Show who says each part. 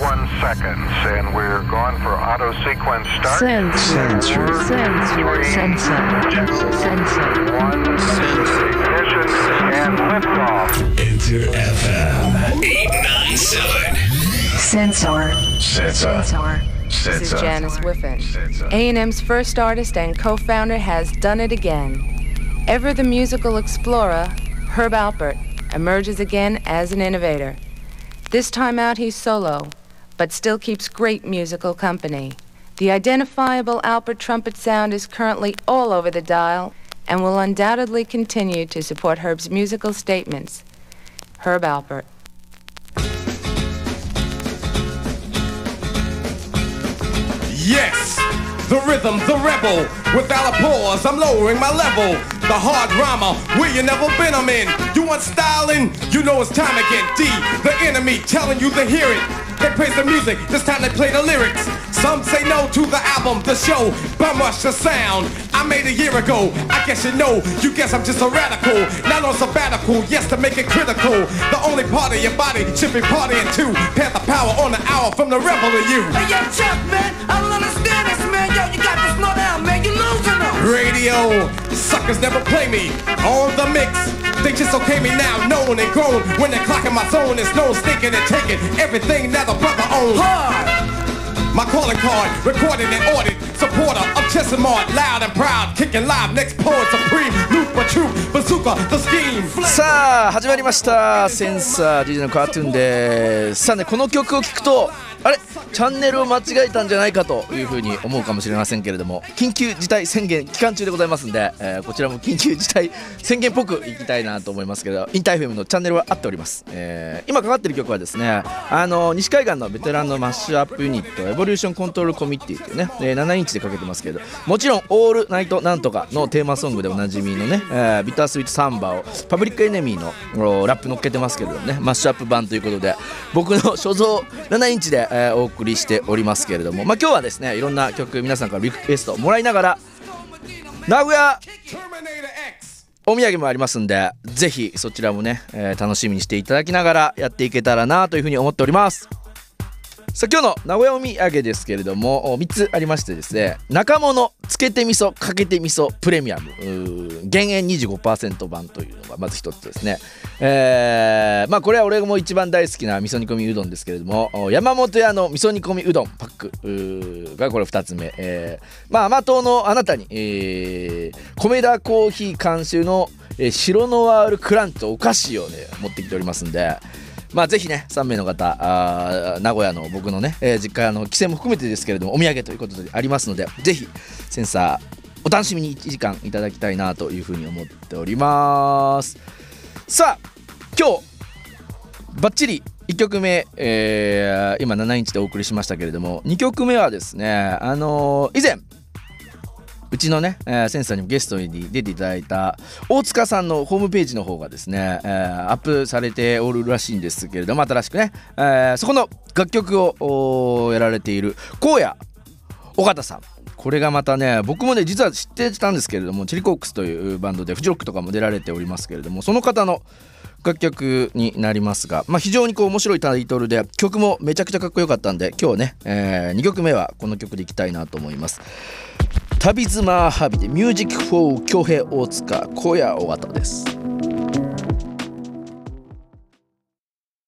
Speaker 1: 31 seconds, and we're going for auto sequence start.
Speaker 2: Sensor.
Speaker 3: Sensor.
Speaker 2: Sensor. Sensor. Sensor.
Speaker 1: One, ignition, and liftoff.
Speaker 4: Enter FM 897.
Speaker 2: Sensor.
Speaker 4: Sensor.
Speaker 2: Sensor.
Speaker 5: This is
Speaker 4: Sensor.
Speaker 5: Janice Whiffen.
Speaker 4: Sensor.
Speaker 5: A&M's first artist and co-founder has done it again. Ever the musical explorer, Herb Alpert emerges again as an innovator. This time out he's solo, but still keeps great musical company. The identifiable Alpert trumpet sound is currently all over the dial and will undoubtedly continue to support Herb's musical statements. Herb Alpert.
Speaker 6: Yes, the rhythm, the rebel. Without a pause, I'm lowering my level. The hard drama, where you never been, I'm in. You want styling? You know it's time again. D, the enemy, telling you to hear it. They praise the music, this time they play the lyrics. Some say no to the album, the show, bum rush the sound. I made a year ago, I guess you know. You guess I'm just a radical, not on sabbatical. Yes, to make it critical. The only part of your body should be partying too. Pass the power on the hour from the rebel to you.
Speaker 7: Hey, yo, Chuck, man, I don't understand this, man. Yo, you got to slow down, man You losing them.
Speaker 6: Radio, suckers never play me on the mix. They just okay me now, known and grown. When they're clocking my zone, it's no stinking and taking everything that the brother owns.
Speaker 7: Hard.
Speaker 6: My calling card, recorded and ordered. Supporter of Chesimard, loud and proud. Kicking live, next poet supreme. Loop a troop, bazooka, the scheme.
Speaker 3: さあ始まりましたセンサー DJ のカートゥーンですさあねこの曲を聴くとあれ チャンネルを間違えたんじゃないかというふうに思うかもしれませんけれども緊急事態宣言期間中でございますんで、えーこちらも緊急事態宣言っぽくいきたいなと思いますけど InterFM のチャンネルは合っております、えー今かかってる曲はですねあの西海岸のベテランのマッシュアップユニットエボリューションコントロールコミッティっていうね、えー7インチでかけてますけどもちろん「オールナイトなんとか」のテーマソングでおなじみのね、えービタースイートサンバをパブリックエネミーのラップ乗っけてますけどねマッシュアップ版ということで僕の所蔵7インチで、えーお送りしておりますけれどもまあ今日はですねいろんな曲皆さんからリクエストもらいながら名古屋お土産もありますんでぜひそちらもね、えー楽しみにしていただきながらやっていけたらなというふうに思っております。さあ今日の名古屋お土産ですけれども3つありましてですね中物つけて味噌かけて味噌プレミアム。減塩25%版というのがまず一つですね。えーまあこれは俺も一番大好きな味噌煮込みうどんですけれども山本屋の味噌煮込みうどんパックがこれ2つ目、えーまあ甘党のあなたに、えー、米田コーヒー監修の、えー白ノワールクランチとお菓子をね持ってきておりますんでまあぜひね3名の方あ名古屋の僕のね、えー実家の帰省も含めてですけれどもお土産ということでありますのでぜひセンサーお楽しみに1時間いただきたいなというふうに思っております。さあ今日バッチリ1曲目、えー今7インチでお送りしましたけれども2曲目はですねあのー以前うちのね、えーセンサーにもゲストに出ていただいた大塚さんのホームページの方がですね、えーアップされておるらしいんですけれども新しくね、えーそこの楽曲をやられている荒野尾形さん。これがまたね僕もね実は知ってたんですけれどもチリコックスというバンドでフジロックとかも出られておりますけれどもその方の楽曲になりますが、まあ、非常にこう面白いタイトルで曲もめちゃくちゃかっこよかったんで今日ね、え2曲目はこの曲でいきたいなと思います。旅妻ハビでミュージックフォー京平大塚小屋尾形です。